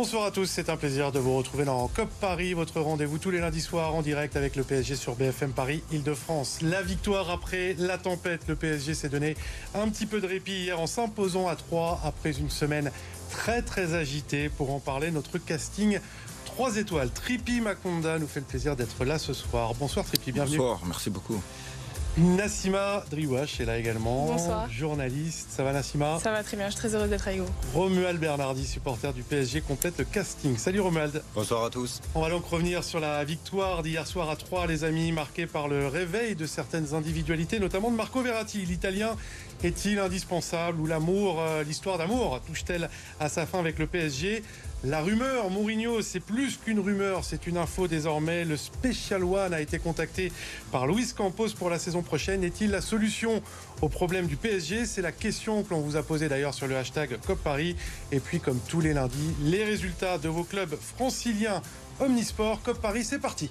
Bonsoir à tous, c'est un plaisir de vous retrouver dans COP Paris, votre rendez-vous tous les lundis soirs en direct avec le PSG sur BFM Paris Île-de-France. La victoire après la tempête, le PSG s'est donné un petit peu de répit hier en s'imposant à 3 après une semaine très très agitée. Pour en parler, notre casting 3 étoiles. Tripi Makonda nous fait le plaisir d'être là ce soir. Bonsoir Tripi, bienvenue. Bonsoir, merci beaucoup. Nassima Driwash est là également. Bonsoir. Journaliste. Ça va Nassima? Ça va très bien, je suis très heureuse d'être avec vous. Romuald Bernardi, supporter du PSG, complète le casting. Salut Romuald. Bonsoir à tous. On va donc revenir sur la victoire d'hier soir à 3, les amis, marquée par le réveil de certaines individualités, notamment de Marco Verratti. L'Italien est-il indispensable ou l'amour, euh, l'histoire d'amour touche-t-elle à sa fin avec le PSG la rumeur, Mourinho, c'est plus qu'une rumeur, c'est une info désormais. Le Special One a été contacté par Luis Campos pour la saison prochaine. Est-il la solution au problème du PSG C'est la question que l'on vous a posée d'ailleurs sur le hashtag COP Paris. Et puis, comme tous les lundis, les résultats de vos clubs franciliens Omnisport. COP Paris, c'est parti.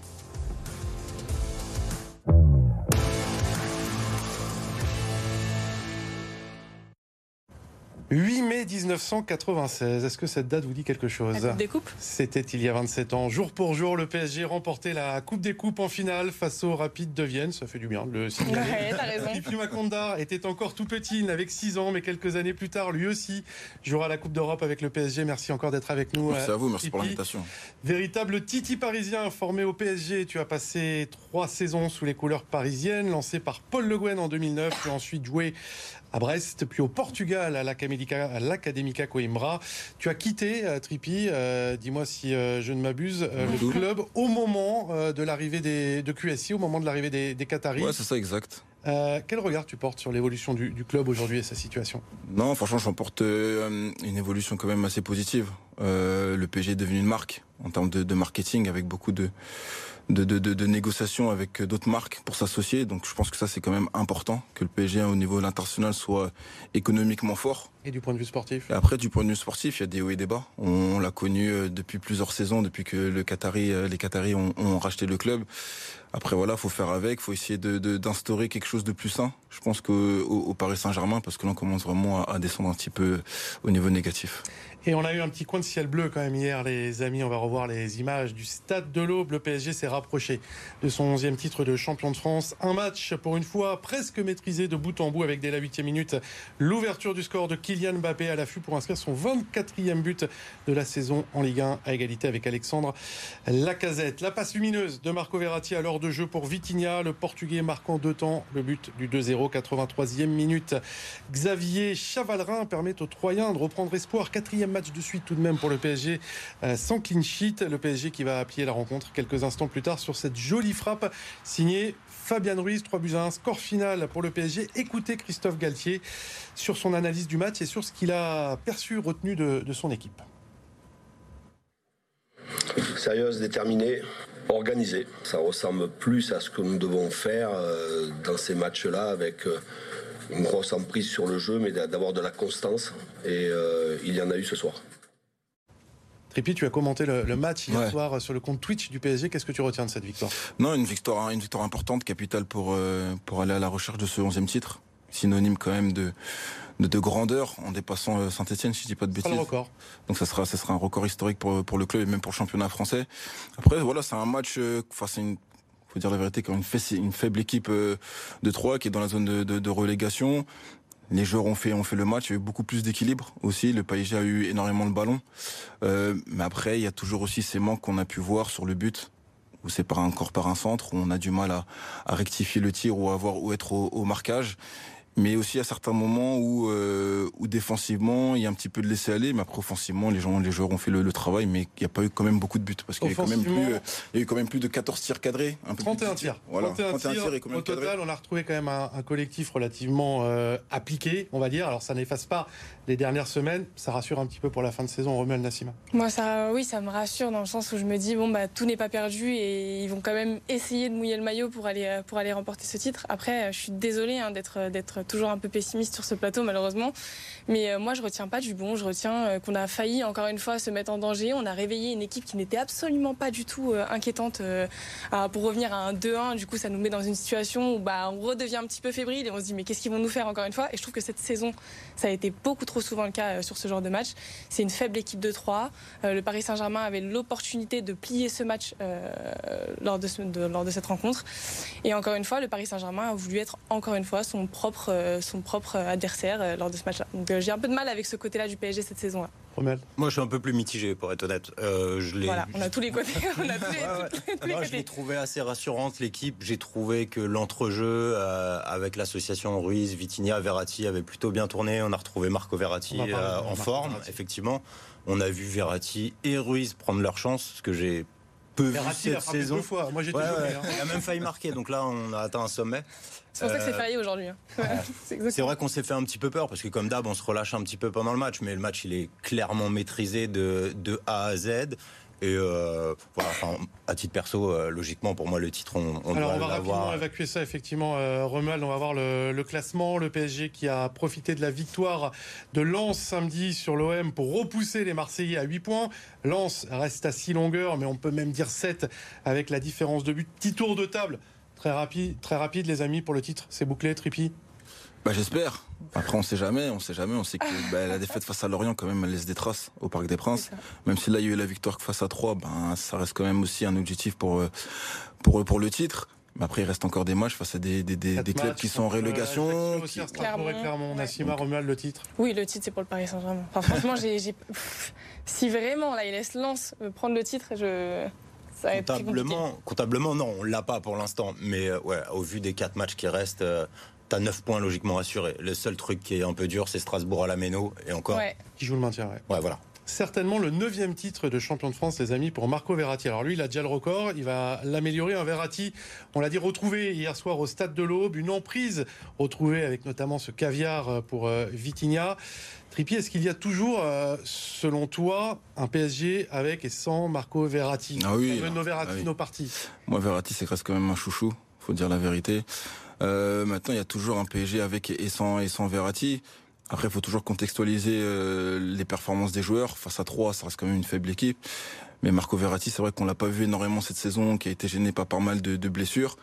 8 mai 1996. Est-ce que cette date vous dit quelque chose La Coupe des Coupes? C'était il y a 27 ans. Jour pour jour, le PSG remportait la Coupe des Coupes en finale face au Rapide de Vienne. Ça fait du bien de le signaler. Ouais, t'as raison. Pipi Makonda était encore tout petit, il n'avait que 6 ans, mais quelques années plus tard, lui aussi jouera la Coupe d'Europe avec le PSG. Merci encore d'être avec nous. Merci à vous, merci pour l'invitation. Véritable Titi parisien formé au PSG, tu as passé trois saisons sous les couleurs parisiennes, lancé par Paul Le Guen en 2009, puis ensuite joué à Brest, puis au Portugal à l'Académica Coimbra. Tu as quitté euh, Trippi, euh, dis-moi si euh, je ne m'abuse, euh, le club au moment de l'arrivée des de QSI, au moment de l'arrivée des, des Qataris. Ouais, c'est ça, exact. Quel regard tu portes sur l'évolution du, du club aujourd'hui et sa situation? Non, franchement, j'en porte une évolution quand même assez positive. Le PSG est devenu une marque en termes de, de marketing avec beaucoup de, de, de, de- de négociations avec d'autres marques pour s'associer. Donc je pense que ça, c'est quand même important que le PSG au niveau international soit économiquement fort. Et du point de vue sportif? Et après, du point de vue sportif, il y a des hauts et des bas. On l'a connu euh, depuis plusieurs saisons, depuis que le Qatari, euh, les Qataris ont, ont racheté le club. Après, voilà, faut faire avec, faut essayer d'instaurer quelque chose de plus sain. Je pense qu'au au, Paris Saint-Germain, parce que là, on commence vraiment à, à descendre un petit peu au niveau négatif. Et on a eu un petit coin de ciel bleu quand même hier, les amis. On va revoir les images du stade de l'Aube. Le PSG s'est rapproché de son 11e titre de champion de France. Un match, pour une fois, presque maîtrisé de bout en bout avec dès la 8e minute l'ouverture du score de Kylian Mbappé à l'affût pour inscrire son 24e but de la saison en Ligue 1 à égalité avec Alexandre Lacazette. La passe lumineuse de Marco Verratti à l'heure de jeu pour Vitinha, le Portugais marquant deux temps le but du 2-0, 83e minute. Xavier Chavalrin permet aux Troyens de reprendre espoir. Quatrième match de suite tout de même pour le PSG euh, sans clean sheet. Le PSG qui va appuyer la rencontre quelques instants plus tard sur cette jolie frappe signée Fabian Ruiz, 3 buts à 1, score final pour le PSG. Écoutez Christophe Galtier sur son analyse du match et sur ce qu'il a perçu, retenu de, de son équipe. sérieuse, déterminée, organisée. Ça ressemble plus à ce que nous devons faire euh, dans ces matchs-là avec euh, une grosse emprise sur le jeu, mais d'a- d'avoir de la constance. Et euh, il y en a eu ce soir. Trippi, tu as commenté le, le match hier Ouais. soir sur le compte Twitch du PSG. Qu'est-ce que tu retiens de cette victoire? Non, une victoire, une victoire importante, capitale pour, euh, pour aller à la recherche de ce 11e titre. Synonyme quand même de, de, de grandeur en dépassant Saint-Etienne, si je dis pas de bêtises. le record. Donc ça sera, ça sera un record historique pour, pour le club et même pour le championnat français. Après, voilà, c'est un match, euh, enfin, c'est une, dire la vérité, quand une, une faible équipe euh, de Troyes qui est dans la zone de, relégation. Les joueurs ont fait, le match, il y a eu beaucoup plus d'équilibre aussi. Le PSG a eu énormément le ballon. Euh, mais après, il y a toujours aussi ces manques qu'on a pu voir sur le but où c'est par encore par un centre, où on a du mal à, rectifier le tir ou à avoir ou être au marquage. Mais aussi à certains moments où, euh, où défensivement il y a un petit peu de laisser aller, mais après offensivement les gens, les joueurs ont fait le, le travail, mais il n'y a pas eu quand même beaucoup de buts parce qu'il y, a eu quand même plus, euh, il y a eu quand même plus de 14 tirs cadrés, un peu plus de 31 10 tirs. Voilà, 31 tirs. et Au total, on a retrouvé quand même un, un collectif relativement euh, appliqué, on va dire. Alors, ça n'efface pas les dernières semaines. Ça rassure un petit peu pour la fin de saison. Romuald Nassima. Moi, ça, oui, ça me rassure dans le sens où je me dis, bon, bah, tout n'est pas perdu et ils vont quand même essayer de mouiller le maillot pour aller, pour aller remporter ce titre. Après, je suis désolée hein, d'être, d'être toujours un peu pessimiste sur ce plateau, malheureusement. Mais euh, moi, je retiens pas du bon. Je retiens euh, qu'on a failli, encore une fois, se mettre en danger. On a réveillé une équipe qui n'était absolument pas du tout inquiétante pour revenir à un 2-1. Du coup, ça nous met dans une situation où bah, on redevient un petit peu fébrile et on se dit, mais qu'est-ce qu'ils vont nous faire encore une fois? Et je trouve que cette saison, ça a été beaucoup trop souvent le cas sur ce genre de match. C'est une faible équipe de 3. le Paris Saint-Germain avait l'opportunité de plier ce match lors, de, lors de cette rencontre. Et encore une fois, le Paris Saint-Germain a voulu être encore une fois son propre, euh, son propre adversaire euh, lors de ce match-là. Donc euh, j'ai un peu de mal avec ce côté-là du PSG cette saison-là. Moi, je suis un peu plus mitigé, pour être honnête. je voilà, on a tous les côtés. On a Je l'ai trouvé assez rassurante, l'équipe. J'ai trouvé que l'entrejeu avec l'association Ruiz, Vitinha, Verratti avait plutôt bien tourné. On a retrouvé Marco Verratti en forme, effectivement. On a vu Verratti et Ruiz prendre leur chance, ce que j'ai peu vu cette saison. fois. Moi, j'ai ouais, hein. Il a même failli marquer, donc là, on a atteint un sommet. C'est pour ça que c'est euh, férié aujourd'hui. Hein. c'est vrai qu'on s'est fait un petit peu peur parce que comme d'hab, on se relâche un petit peu pendant le match, mais le match il est clairement maîtrisé de, de A à Z. Et euh, voilà, à titre perso, euh, logiquement, pour moi, le titre, on, on Alors, on va rapidement évacuer ça, effectivement, euh, Romuald. On va voir le, classement. Le PSG qui a profité de la victoire de Lens samedi sur l'OM pour repousser les Marseillais à 8 points. Lens reste à 6 longueurs, mais on peut même dire 7 avec la différence de but. Petit tour de table. Très rapide, très rapide, les amis, pour le titre. C'est bouclé, Tripi bah, J'espère. Après, on sait jamais, on sait jamais. On sait que bah, la défaite face à Lorient, quand même, elle laisse des traces au Parc des Princes. Même si là, il y a eu la victoire face à 3, ben, ça reste quand même aussi un objectif pour, euh, pour, pour le titre. Mais après, il reste encore des matchs face à des, des, des, clubs qui sont en relégation. Qui... Nassima, Romuald, le titre Oui, le titre, c'est pour le Paris Saint-Germain. Enfin, franchement, j'ai, si vraiment, là, il laisse Lens prendre le titre, je. comptablement, comptablement, non, on l'a pas pour l'instant. Mais euh, ouais, au vu des quatre matchs qui restent, euh, t'as 9 points logiquement assurés. Le seul truc qui est un peu dur, c'est Strasbourg à la Méno, et encore. Qui joue le maintien, ouais. Ouais, voilà. Certainement le neuvième titre de champion de France, les amis, pour Marco Verratti. Alors lui, il a déjà le record, il va l'améliorer. Un Verratti, on l'a dit, retrouvé hier soir au Stade de l'Aube, une emprise retrouvée avec notamment ce caviar pour euh, Vitinha. Tripi, est-ce qu'il y a toujours, euh, selon toi, un PSG avec et sans Marco Verratti? Ah oui. Nos Verratti, ah nos partis. Moi, Verratti, c'est presque quand même un chouchou, faut dire la vérité. Euh, maintenant, il y a toujours un PSG avec et sans, et Verratti. Après, il faut toujours contextualiser euh, les performances des joueurs. Face à 3, ça reste quand même une faible équipe. Mais Marco Verratti, c'est vrai qu'on l'a pas vu énormément cette saison, qui a été gêné par pas mal de, blessures.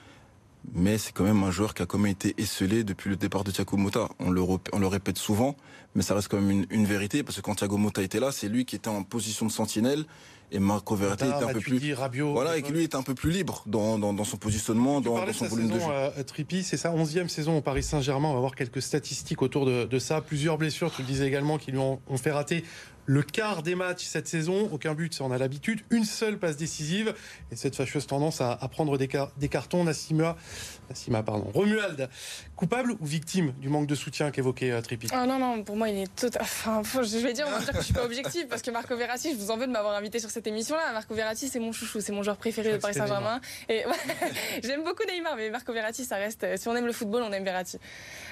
Mais c'est quand même un joueur qui a quand même été esselé depuis le départ de Thiago Motta. On le répète souvent, mais ça reste quand même une, une vérité, parce que quand Thiago Motta était là, c'est lui qui était en position de sentinelle et Marco Verratti était un peu plus voilà et qui lui est un peu plus libre dans, dans, dans son positionnement dans, son volume de jeu. Euh, Trippi, c'est sa onzième saison au Paris Saint-Germain. On va voir quelques statistiques autour de, de, ça. Plusieurs blessures, tu le disais également, qui lui ont, ont fait rater le quart des matchs cette saison, aucun but, ça on a l'habitude, une seule passe décisive et cette fâcheuse tendance à, à prendre des, des, cartons. Nassima, Nassima, pardon. Romuald, coupable ou victime du manque de soutien qu'évoquait euh, Trippi Ah non, non, pour moi il est tout. Enfin, je vais dire, on va dire que je suis pas objectif parce que Marco Verratti, je vous en veux de m'avoir invité sur cette émission-là. Marco Verratti, c'est mon chouchou, c'est mon joueur préféré de Paris Saint-Germain. Et j'aime beaucoup Neymar, mais Marco Verratti, ça reste. Si on aime le football, on aime Verratti.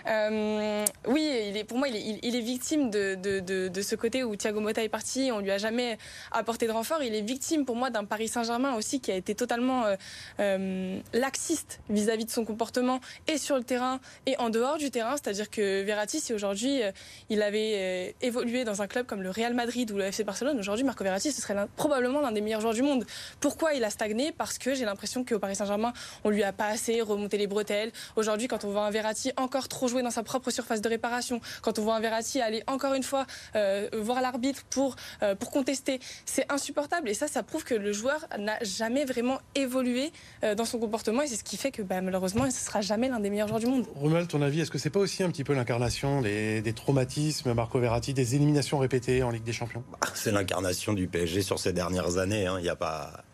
Euh, oui, pour moi, il est, victime de, ce côté où Thiago Motta est parti, on lui a jamais apporté de renfort. Il est victime, pour moi, d'un Paris Saint-Germain aussi qui a été totalement euh, euh laxiste vis-à-vis de son comportement et sur le terrain et en dehors du terrain. C'est-à-dire que Verratti, si aujourd'hui il avait évolué dans un club comme le Real Madrid ou le FC Barcelone, aujourd'hui Marco Verratti, ce serait probablement l'un des meilleurs joueurs du monde. Pourquoi il a stagné? Parce que j'ai l'impression qu'au Paris Saint-Germain, on lui a pas assez remonté les bretelles. Aujourd'hui, quand on voit un Verratti encore trop jouer dans sa propre surface de réparation, quand on voit un Verratti aller encore une fois euh, voir l'arbitre pour, euh, pour contester, c'est insupportable. Et ça, ça prouve que le joueur n'a jamais vraiment évolué euh, dans son comportement. Et c'est ce qui fait que bah, malheureusement, ce ne sera jamais l'un des meilleurs joueurs du monde. Romuald, ton avis, est-ce que c'est pas aussi un petit peu l'incarnation des, des, traumatismes, Marco Verratti, des éliminations répétées en Ligue des Champions? Bah, C'est l'incarnation du PSG sur ces dernières années. Hein. Il n'y a pas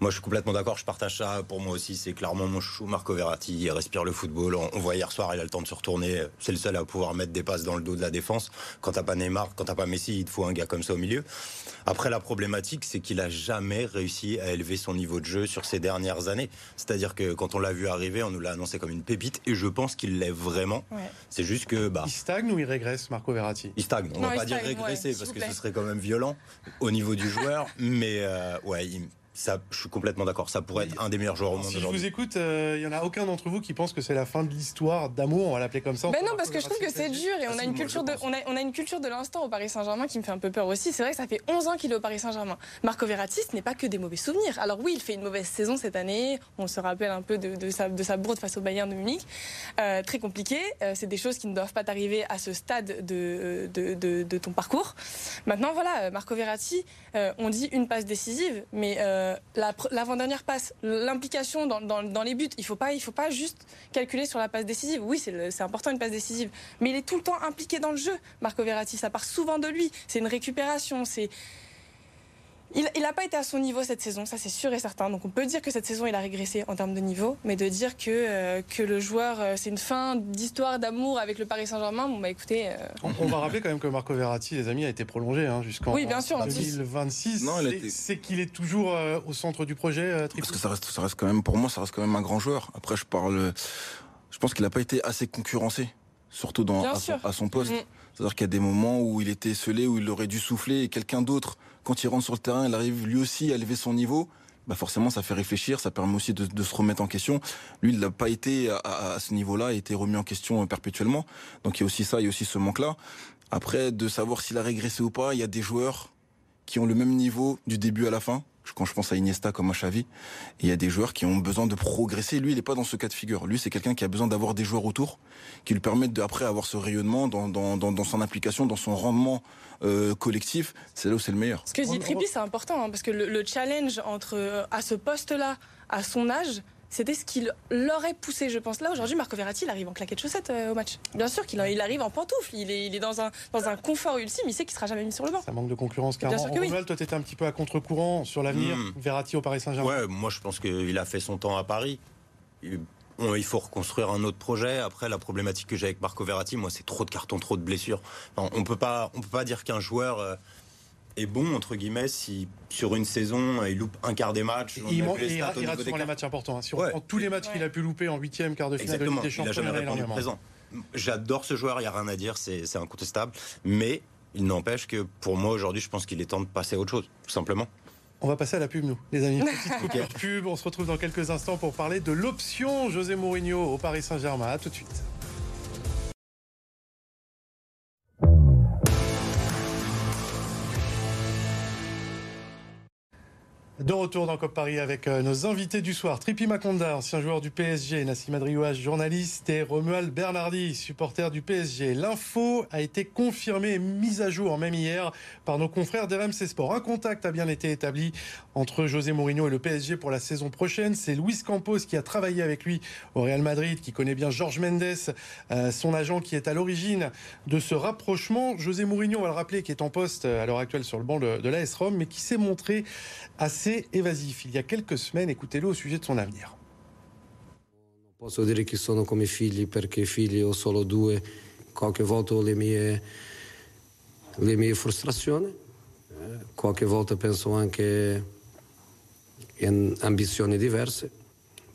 moi, je suis complètement d'accord. Je partage ça. Pour moi aussi, c'est clairement mon chouchou, Marco Verratti. Il respire le football. On, voit hier soir, il a le temps de se retourner. C'est le seul à pouvoir mettre des passes dans le dos de la défense. Quand t'as pas Neymar, quand t'as pas Messi, il te faut un gars comme ça au milieu. Après, la problématique, c'est qu'il a jamais réussi à élever son niveau de jeu sur ces dernières années. C'est-à-dire que quand on l'a vu arriver, on nous l'a annoncé comme une pépite, et je pense qu'il l'est vraiment. C'est juste que bah, il stagne ou il régresse, Marco Verratti? Il stagne. On ne va pas dire régresser parce que ce serait quand même violent au niveau du joueur, mais euh, ouais, il ça, je suis complètement d'accord. Ça pourrait être un des meilleurs joueurs au monde Si je vous écoute, euh, il y en a aucun d'entre vous qui pense que c'est la fin de l'histoire d'amour, on va l'appeler comme ça. Ben non, parce que je trouve que c'est dur et on a une culture de, on a, on a une culture de l'instant au Paris Saint-Germain qui me fait un peu peur aussi. C'est vrai que ça fait 11 ans qu'il est au Paris Saint-Germain. Marco Verratti, ce n'est pas que des mauvais souvenirs. Alors oui, il fait une mauvaise saison cette année. On se rappelle un peu de, de sa, de sa bourde face au Bayern de Munich. Euh, très compliqué. Euh, c'est des choses qui ne doivent pas t'arriver à ce stade de, de, de, de ton parcours. Maintenant, voilà, Marco Verratti, euh, on dit une passe décisive, mais euh, l'avant-dernière passe, l'implication dans, les buts, il ne faut, pas, faut pas juste calculer sur la passe décisive. Oui, c'est important une passe décisive, mais il est tout le temps impliqué dans le jeu, Marco Verratti. Ça part souvent de lui. C'est une récupération, c'est il n'a pas été à son niveau cette saison, ça c'est sûr et certain. Donc on peut dire que cette saison il a régressé en termes de niveau, mais de dire que, euh, que le joueur euh, c'est une fin d'histoire d'amour avec le Paris Saint-Germain, bon bah écoutez. Euh... On, va rappeler quand même que Marco Verratti, les amis, a été prolongé hein, jusqu'en oui, bien sûr, 2026. C'est qu'il est toujours euh, au centre du projet. Parce que ça reste, ça reste quand même, pour moi, ça reste quand même un grand joueur. Après, je parle, je pense qu'il n'a pas été assez concurrencé, surtout dans, à son, à, son, poste. Mm. C'est-à-dire qu'il y a des moments où il était scellé, où il aurait dû souffler et quelqu'un d'autre quand il rentre sur le terrain, il arrive lui aussi à élever son niveau. Bah forcément, ça fait réfléchir, ça permet aussi de, se remettre en question. Lui, il n'a pas été à, à ce niveau-là, il a été remis en question euh, perpétuellement. Donc il y a aussi ça, il y a aussi ce manque-là. Après, de savoir s'il a régressé ou pas, il y a des joueurs qui ont le même niveau du début à la fin quand je pense à Iniesta comme à Xavi, il y a des joueurs qui ont besoin de progresser. Lui, il n'est pas dans ce cas de figure. Lui, c'est quelqu'un qui a besoin d'avoir des joueurs autour qui lui permettent d'après avoir ce rayonnement dans, dans, dans, son application, dans son rendement euh, collectif. C'est là où c'est le meilleur. Ce que dit Trippi, c'est important hein, parce que le, le challenge entre euh, à ce poste-là, à son âge, c'était ce qu'il l'aurait poussé, je pense. Là, aujourd'hui, Marco Verratti, il arrive en claquette chaussette euh, au match. Bien sûr qu'il il arrive en pantoufle. Il est, il est dans, un, dans un confort ultime. Il sait qu'il sera jamais mis sur le banc. Ça manque de concurrence, car Bien sûr que oui. toi, tu étais un petit peu à contre-courant sur l'avenir. Mmh. Verratti au Paris Saint-Germain. Ouais, moi, je pense qu'il a fait son temps à Paris. Il, il faut reconstruire un autre projet. Après, la problématique que j'ai avec Marco Verratti, moi, c'est trop de cartons, trop de blessures. On peut pas, on peut pas dire qu'un joueur. Euh, est bon entre guillemets si sur une saison il loupe un quart des matchs. Il, il, il, rate souvent les matchs importants. Hein. Si on ouais. prend tous les matchs ouais. qu'il a pu louper en huitième, quart de finale Exactement. de Ligue des Champions, il a jamais répondu présent. J'adore ce joueur, il n'y a rien à dire, c'est incontestable. Mais il n'empêche que pour moi aujourd'hui, je pense qu'il est temps de passer à autre chose, tout simplement. On va passer à la pub, nous, les amis. Petite pub. On se retrouve dans quelques instants pour parler de l'option José Mourinho au Paris Saint-Germain. À tout de suite. De retour dans COP Paris avec euh, nos invités du soir. Tripi Makonda, ancien joueur du PSG, Nassim Adriouage, journaliste, et Romuald Bernardi, supporter du PSG. L'info a été confirmée et mise à jour, même hier, par nos confrères d'RMC Sport. Un contact a bien été établi entre José Mourinho et le PSG pour la saison prochaine. C'est Luis Campos qui a travaillé avec lui au Real Madrid, qui connaît bien Georges Mendes, euh, son agent qui est à l'origine de ce rapprochement. José Mourinho, on va le rappeler, qui est en poste à l'heure actuelle sur le banc de, de l'AS Rome, mais qui s'est montré assez évasif il y a quelques semaines. Écoutez-le au sujet de son avenir. Posso dire che sono come figli perché figli ho solo due, qualche volta ho le mie, le mie frustrazioni, qualche volta penso anche in ambizioni diverse,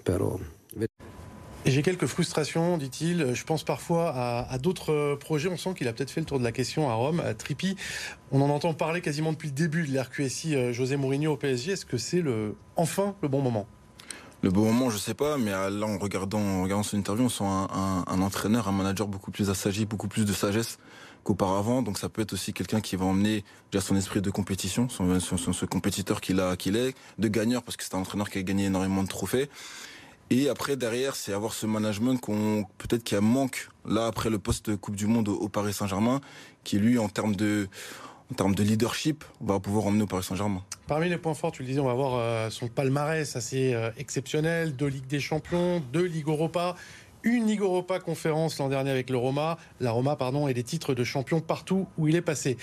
però J'ai quelques frustrations, dit-il. Je pense parfois à, d'autres projets. On sent qu'il a peut-être fait le tour de la question à Rome. À Trippi, on en entend parler quasiment depuis le début de l'RQSI José Mourinho au PSG. Est-ce que c'est le, enfin le bon moment? Le bon moment, je sais pas, mais là, en regardant, en regardant son interview, on sent un entraîneur, un manager beaucoup plus assagi, beaucoup plus de sagesse qu'auparavant. Donc ça peut être aussi quelqu'un qui va emmener déjà son esprit de compétition, son, son, son ce compétiteur qu'il a, qu'il est, de gagneur parce que c'est un entraîneur qui a gagné énormément de trophées. Et après, derrière, c'est avoir ce management qu'on peut-être qui a manque là après le poste Coupe du Monde au, Paris Saint-Germain, qui lui, en termes de en termes de leadership, va pouvoir emmener au Paris Saint-Germain. Parmi les points forts, tu le disais, on va voir euh, son palmarès assez euh, exceptionnel, deux Ligue des Champions, deux Ligue Europa, une Ligue Europa conférence l'an dernier avec le Roma, la Roma pardon, et des titres de champion partout où il est passé.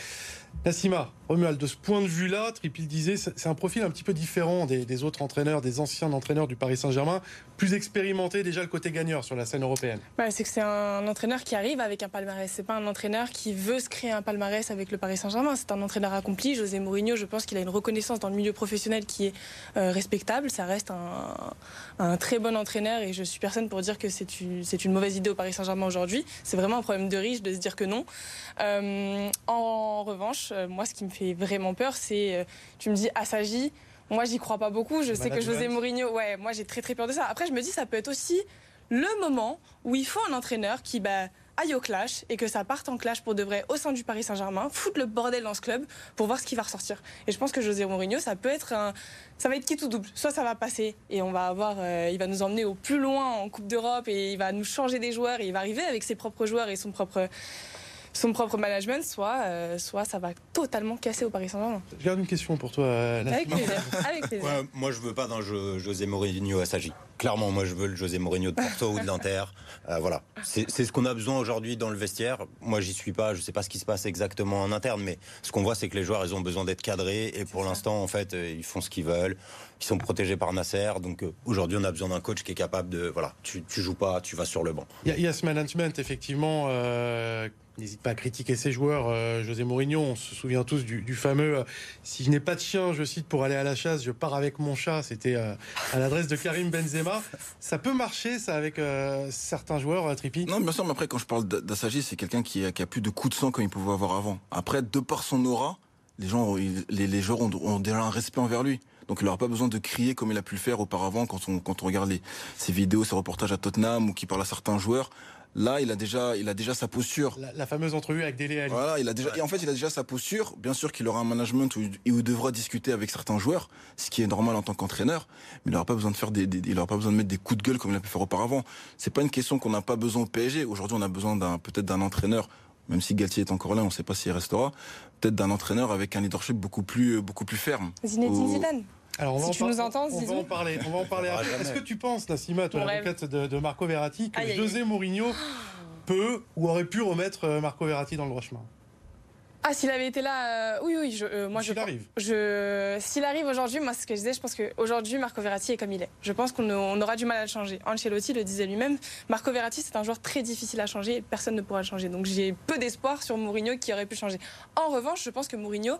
Nassima, Romuald, de ce point de vue-là, Tripil disait, c'est un profil un petit peu différent des, autres entraîneurs, des anciens entraîneurs du Paris Saint-Germain, plus expérimenté déjà le côté gagneur sur la scène européenne. C'est que c'est un entraîneur qui arrive avec un palmarès. C'est pas un entraîneur qui veut se créer un palmarès avec le Paris Saint-Germain. C'est un entraîneur accompli. José Mourinho, je pense qu'il a une reconnaissance dans le milieu professionnel qui est euh, respectable. Ça reste un, très bon entraîneur et je suis personne pour dire que c'est une, une mauvaise idée au Paris Saint-Germain aujourd'hui. C'est vraiment un problème de riche de se dire que non. Euh, en revanche, moi, ce qui me fait vraiment peur, c'est, tu me dis, Assagi, Moi, j'y crois pas beaucoup. Je sais que José Mourinho, ouais, moi j'ai très très peur de ça. Après, je me dis, ça peut être aussi le moment où il faut un entraîneur qui, bah, aille au clash et que ça parte en clash pour de vrai au sein du Paris Saint-Germain, foutre le bordel dans ce club pour voir ce qui va ressortir. Et je pense que José Mourinho, ça peut être un, ça va être qui tout double. Soit ça va passer et on va avoir, euh, il va nous emmener au plus loin en Coupe d'Europe et il va nous changer des joueurs et il va arriver avec ses propres joueurs et son propre son propre management, soit, euh, soit ça va totalement casser au Paris Saint-Germain. Je garde une question pour toi. Avec plaisir. Avec plaisir. moi, je veux pas d'un José Mourinho à Sagi. Clairement, moi, je veux le José Mourinho de Porto ou de l'Inter. Euh, voilà, c'est ce qu'on a besoin aujourd'hui dans le vestiaire. Moi, j'y suis pas. Je sais pas ce qui se passe exactement en interne, mais ce qu'on voit, c'est que les joueurs, ils ont besoin d'être cadrés. Et pour l'instant, en fait, ils font ce qu'ils veulent. Ils sont protégés par Nasser. Donc aujourd'hui, on a besoin d'un coach qui est capable de. Voilà, tu, tu joues pas, tu vas sur le banc. Il y, a ce management, effectivement n'hésite pas à critiquer ses joueurs. Euh, José Mourinho, on se souvient tous du, fameux euh, Si je n'ai pas de chien, je cite, pour aller à la chasse, je pars avec mon chat. C'était euh, à l'adresse de Karim Benzema. Ça peut marcher, ça, avec certains joueurs, Trippi Non, bien sûr, mais après, quand je parle d'Assagi, c'est quelqu'un qui, a plus de coups de sang comme il pouvait avoir avant. Après, de par son aura, les, gens, les, joueurs ont, déjà un respect envers lui. Donc il n'aura pas besoin de crier comme il a pu le faire auparavant quand on, quand on regarde ses vidéos, ses reportages à Tottenham ou qui parle à certains joueurs. Là, il a déjà, il a déjà sa posture. La, fameuse entrevue avec Dele Alli. Voilà, il a déjà, et en fait, il a déjà sa posture. Bien sûr qu'il aura un management où, il devra discuter avec certains joueurs, ce qui est normal en tant qu'entraîneur. Mais il n'aura pas besoin de faire des, il aura pas besoin de mettre des coups de gueule comme il a pu faire auparavant. C'est pas une question qu'on n'a pas besoin au PSG. Aujourd'hui, on a besoin d'un, peut-être d'un entraîneur. Même si Galtier est encore là, on ne sait pas s'il restera. Peut-être d'un entraîneur avec un leadership beaucoup plus, beaucoup plus ferme. Zinedine Zidane. Alors on si tu nous entends, on va en parler. On va en parler après. Est-ce que tu penses, Nassima, toi, l'avocate de, de, Marco Verratti, que José Mourinho peut ou aurait pu remettre euh, Marco Verratti dans le droit chemin? Ah, s'il avait été là, euh, oui, oui, je, euh, moi s'il je. arrive. Je, s'il arrive aujourd'hui, moi, ce que je disais, je pense qu'aujourd'hui, Marco Verratti est comme il est. Je pense qu'on aura du mal à le changer. Ancelotti le disait lui-même. Marco Verratti, c'est un joueur très difficile à changer et personne ne pourra le changer. Donc, j'ai peu d'espoir sur Mourinho qui aurait pu changer. En revanche, je pense que Mourinho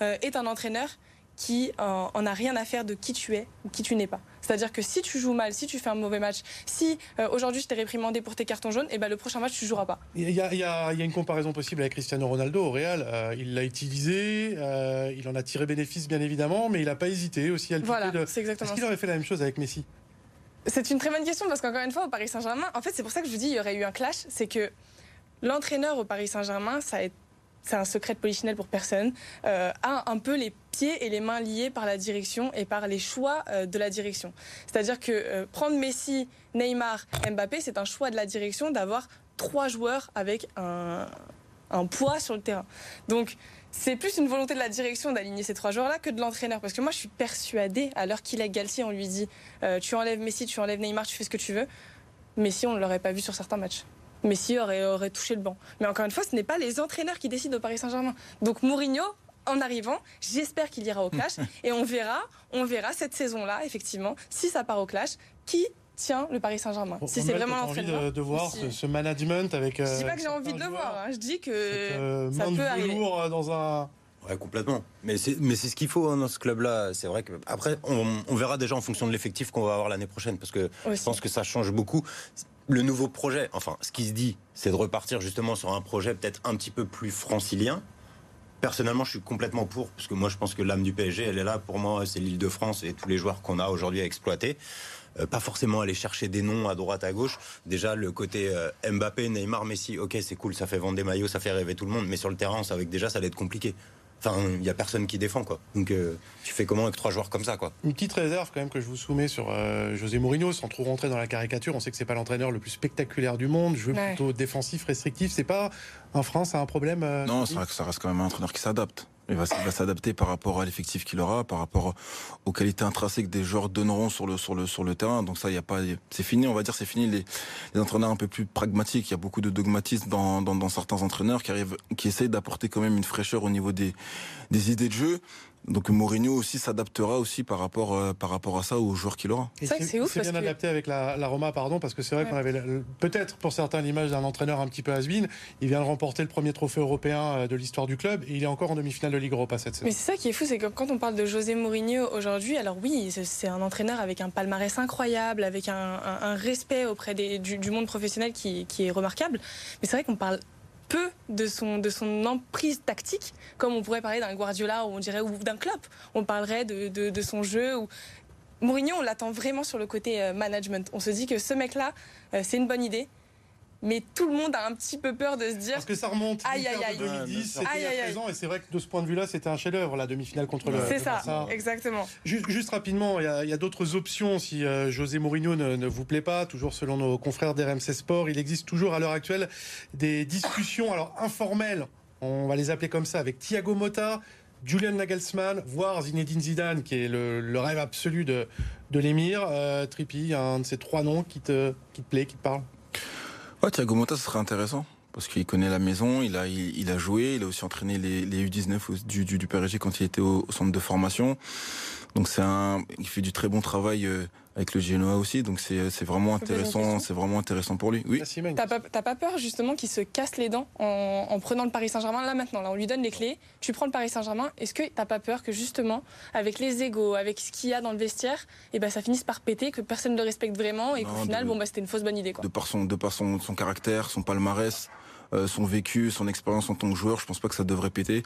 est un entraîneur qui en a rien à faire de qui tu es ou qui tu n'es pas. C'est-à-dire que si tu joues mal, si tu fais un mauvais match, si euh, aujourd'hui je t'ai réprimandé pour tes cartons jaunes, et eh ben le prochain match tu joueras pas. Il y, a, une comparaison possible avec Cristiano Ronaldo au Real. Euh, il l'a utilisé, euh, il en a tiré bénéfice bien évidemment, mais il n'a pas hésité aussi à le Voilà, c'est exactement. Est-ce qu'il aurait fait la même chose avec Messi? C'est une très bonne question parce qu'encore une fois au Paris Saint-Germain, en fait c'est pour ça que je vous dis il y aurait eu un clash, c'est que l'entraîneur au Paris Saint-Germain, ça a été c'est un secret de polichinelle pour personne, euh, a un peu les pieds et les mains liés par la direction et par les choix euh, de la direction. C'est-à-dire que euh, prendre Messi, Neymar, Mbappé, c'est un choix de la direction d'avoir trois joueurs avec un, poids sur le terrain. Donc, c'est plus une volonté de la direction d'aligner ces trois joueurs-là que de l'entraîneur. Parce que moi, je suis persuadée, à l'heure qu'il est Galtier, on lui dit tu enlèves Messi, tu enlèves Neymar, tu fais ce que tu veux. Messi, on ne l'aurait pas vu sur certains matchs. Messi aurait, aurait touché le banc. Mais encore une fois, ce n'est pas les entraîneurs qui décident au Paris Saint-Germain. Donc Mourinho, en arrivant, j'espère qu'il ira au clash et on verra, on verra cette saison-là, effectivement, si ça part au clash, qui tient le Paris Saint-Germain. si c'est vraiment l'entraîneur. envie de, voir ce, management avec. Je dis pas que j'ai envie de le voir. Hein. Je dis que euh, ça peut arriver. Euh, dans un. Ouais, complètement. Mais c'est, mais c'est ce qu'il faut hein, dans ce club-là. C'est vrai que après, on, verra déjà en fonction de l'effectif qu'on va avoir l'année prochaine, parce que je pense que ça change beaucoup le nouveau projet, enfin, ce qui se dit, c'est de repartir justement sur un projet peut-être un petit peu plus francilien. Personnellement, je suis complètement pour, parce que moi, je pense que l'âme du PSG, elle est là. Pour moi, c'est l'île de France et tous les joueurs qu'on a aujourd'hui à exploiter. Euh, pas forcément aller chercher des noms à droite, à gauche. Déjà, le côté euh, Mbappé, Neymar, Messi, ok, c'est cool, ça fait vendre des maillots, ça fait rêver tout le monde, mais sur le terrain, avec déjà, ça allait être compliqué. Enfin, il n'y a personne qui défend, quoi. Donc, euh, tu fais comment avec trois joueurs comme ça, quoi? Une petite réserve, quand même, que je vous soumets sur euh, José Mourinho, sans trop rentrer dans la caricature. On sait que c'est pas l'entraîneur le plus spectaculaire du monde. Je veux plutôt défensif, restrictif. C'est pas en France un problème euh, Non, ça, ça reste quand même un entraîneur qui s'adapte. Il va, s'adapter par rapport à l'effectif qu'il aura, par rapport aux qualités intrinsèques des joueurs donneront sur le sur le sur le terrain. Donc ça, il y a pas, c'est fini. On va dire, c'est fini les, entraîneurs un peu plus pragmatiques. Il y a beaucoup de dogmatisme dans certains entraîneurs qui arrivent, qui essayent d'apporter quand même une fraîcheur au niveau des des idées de jeu. Donc Mourinho aussi s'adaptera aussi par rapport euh, par rapport à ça aux joueurs qu'il aura. C'est c'est ouf. C'est bien adapté avec la, la, Roma, pardon, parce que c'est vrai qu'on avait peut-être pour certains l'image d'un entraîneur un petit peu has -been. Il vient de remporter le premier trophée européen euh, de l'histoire du club et il est encore en demi-finale de Ligue Europa cette saison. Mais c'est ça qui est fou, c'est que quand on parle de José Mourinho aujourd'hui, alors oui, c'est un entraîneur avec un palmarès incroyable, avec un, un, respect auprès des, du, du, monde professionnel qui, qui est remarquable. Mais c'est vrai qu'on parle peu de son, de son emprise tactique, comme on pourrait parler d'un Guardiola ou on dirait ou d'un Klopp. On parlerait de, de, son jeu. Ou... Mourinho, on l'attend vraiment sur le côté euh, management. On se dit que ce mec-là, euh, c'est une bonne idée mais tout le monde a un petit peu peur de se dire. Parce que ça remonte. Aïe, aïe, aïe. 2010, c'était il y a 13 ans, et c'est vrai que de ce point de vue-là, c'était un chef-d'œuvre, la demi-finale contre le. C'est ça, exactement. Juste, juste, rapidement, il y a, a d'autres options si euh, José Mourinho ne, ne, vous plaît pas, toujours selon nos confrères d'RMC Sport. Il existe toujours à l'heure actuelle des discussions, alors informelles, on va les appeler comme ça, avec Thiago Motta. Julian Nagelsmann, voire Zinedine Zidane, qui est le, le rêve absolu de, de l'émir. Euh, Trippi, un de ces trois noms qui te, qui te plaît, qui te parle? Ouais, Thiago Motta, ce serait intéressant. Parce qu'il connaît la maison, il a, il, a joué, il a aussi entraîné les, les U19 du, du, du PSG quand il était au, au centre de formation. Donc c'est un, il fait du très bon travail euh, avec le Genoa aussi, donc c'est vraiment intéressant, c'est vraiment intéressant pour lui. Oui. T'as pas, pas peur justement qu'il se casse les dents en, en prenant le Paris Saint-Germain là maintenant Là, on lui donne les clés, tu prends le Paris Saint-Germain. Est-ce que t'as pas peur que justement, avec les égaux, avec ce qu'il y a dans le vestiaire, et eh ben ça finisse par péter, que personne ne le respecte vraiment et qu'au final, de, bon bah c'était une fausse bonne idée quoi. De par son, de par son, son caractère, son palmarès. Euh, son vécu, son expérience en tant que joueur, je pense pas que ça devrait péter.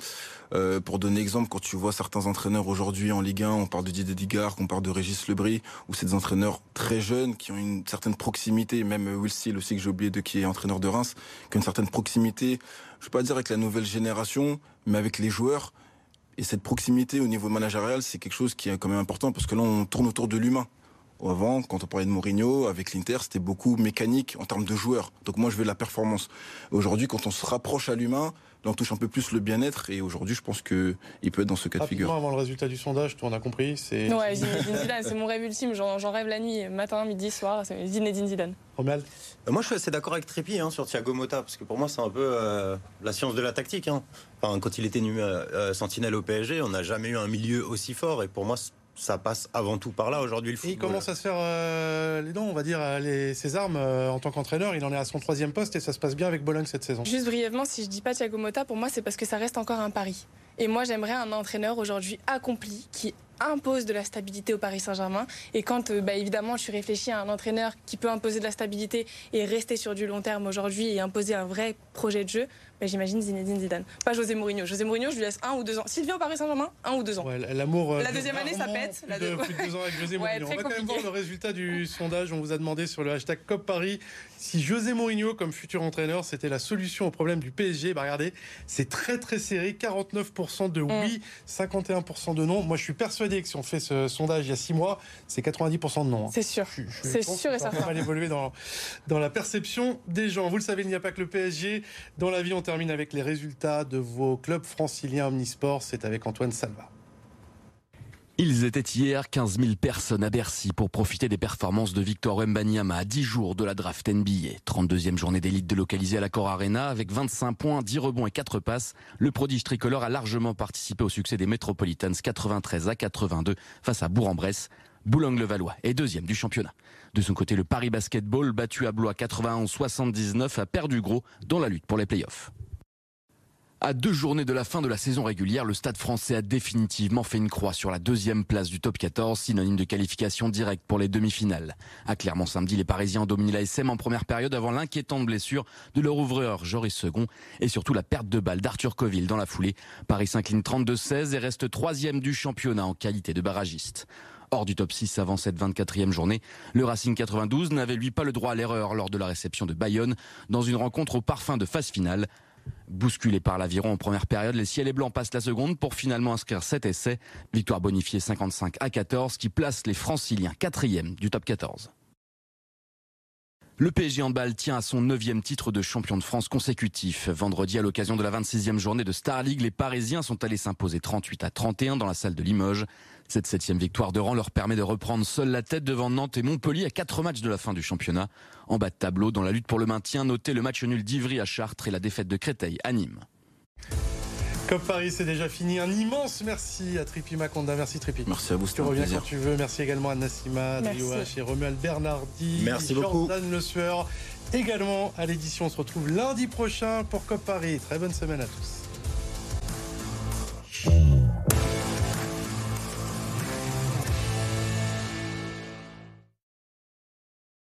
Euh, pour donner exemple, quand tu vois certains entraîneurs aujourd'hui en Ligue 1, on parle de Didier Digard, on parle de Régis Lebris, ou c'est des entraîneurs très jeunes qui ont une certaine proximité, même Will Steele aussi que j'ai oublié de qui est entraîneur de Reims, qui a une certaine proximité, je vais pas dire avec la nouvelle génération, mais avec les joueurs. Et cette proximité au niveau managérial, c'est quelque chose qui est quand même important parce que là, on tourne autour de l'humain. Avant, quand on parlait de Mourinho, avec l'Inter, c'était beaucoup mécanique en termes de joueurs. Donc moi, je veux la performance. Aujourd'hui, quand on se rapproche à l'humain, là, on touche un peu plus le bien-être. Et aujourd'hui, je pense qu'il peut être dans ce cas de figure. Avant le résultat du sondage, on a compris. C'est ouais, Zidane, c'est mon rêve ultime. J'en rêve la nuit, matin, midi, soir. C'est Zinedine Zidane. Romuald euh, Moi, je suis assez d'accord avec Trépi hein, sur Thiago Motta, parce que pour moi, c'est un peu euh, la science de la tactique. Hein. Enfin, quand il était nu, euh, sentinelle au PSG, on n'a jamais eu un milieu aussi fort. Et pour moi, ça passe avant tout par là aujourd'hui le football. il commence à se faire euh, les dents, on va dire, les, ses armes euh, en tant qu'entraîneur. Il en est à son troisième poste et ça se passe bien avec Bologne cette saison. Juste brièvement, si je dis pas Thiago Motta, pour moi c'est parce que ça reste encore un pari. Et moi j'aimerais un entraîneur aujourd'hui accompli qui impose de la stabilité au Paris Saint-Germain. Et quand, euh, bah, évidemment, je suis réfléchi à un entraîneur qui peut imposer de la stabilité et rester sur du long terme aujourd'hui et imposer un vrai projet de jeu, bah, j'imagine Zinedine Zidane. Pas José Mourinho. José Mourinho, je lui laisse un ou deux ans. S'il vient au Paris Saint-Germain, un ou deux ans. Ouais, l'amour. La deuxième année, ça pète. Plus, de, plus de deux ans avec José Mourinho. Ouais, On va quand même voir le résultat du sondage. On vous a demandé sur le hashtag COP Paris si José Mourinho, comme futur entraîneur, c'était la solution au problème du PSG. Bah, regardez, c'est très très serré. 49% de oui, mm. 51% de non. Moi, je suis persuadé que si on fait ce sondage il y a six mois, c'est 90% de non. Hein. C'est sûr. C'est sûr et certain. Ça va évoluer dans, dans la perception des gens. Vous le savez, il n'y a pas que le PSG. Dans la vie, on termine avec les résultats de vos clubs franciliens omnisports. C'est avec Antoine Salva. Ils étaient hier 15 000 personnes à Bercy pour profiter des performances de Victor Wembanyama à 10 jours de la draft NBA. 32e journée d'élite délocalisée à la Cor Arena avec 25 points, 10 rebonds et 4 passes. Le prodige tricolore a largement participé au succès des Metropolitans 93 à 82 face à Bourg-en-Bresse. Boulogne-le-Valois est deuxième du championnat. De son côté, le Paris Basketball, battu à Blois 91-79, a perdu gros dans la lutte pour les playoffs. À deux journées de la fin de la saison régulière, le Stade français a définitivement fait une croix sur la deuxième place du top 14, synonyme de qualification directe pour les demi-finales. À Clermont samedi, les Parisiens ont dominé la SM en première période avant l'inquiétante blessure de leur ouvreur Joris Second et surtout la perte de balle d'Arthur Coville dans la foulée. Paris s'incline 32-16 et reste troisième du championnat en qualité de barragiste. Hors du top 6 avant cette 24e journée, le Racing 92 n'avait lui pas le droit à l'erreur lors de la réception de Bayonne dans une rencontre au parfum de phase finale. Bousculé par l'aviron en première période, les ciels et blancs passent la seconde pour finalement inscrire 7 essais. Victoire bonifiée 55 à 14 qui place les franciliens quatrième du top 14. Le PSG Handball tient à son neuvième titre de champion de France consécutif. Vendredi, à l'occasion de la 26e journée de Star League, les Parisiens sont allés s'imposer 38 à 31 dans la salle de Limoges. Cette septième victoire de rang leur permet de reprendre seule la tête devant Nantes et Montpellier à quatre matchs de la fin du championnat. En bas de tableau, dans la lutte pour le maintien, notez le match nul d'Ivry à Chartres et la défaite de Créteil à Nîmes. Cop Paris, c'est déjà fini. Un immense merci à Tripi Maconda. Merci Tripi. Merci à vous. Tu reviens quand tu veux. Merci également à Nassima, Drioach et Romuald Bernardi. Merci Jordan beaucoup. Le Sueur. Également à l'édition. On se retrouve lundi prochain pour Cop Paris. Très bonne semaine à tous.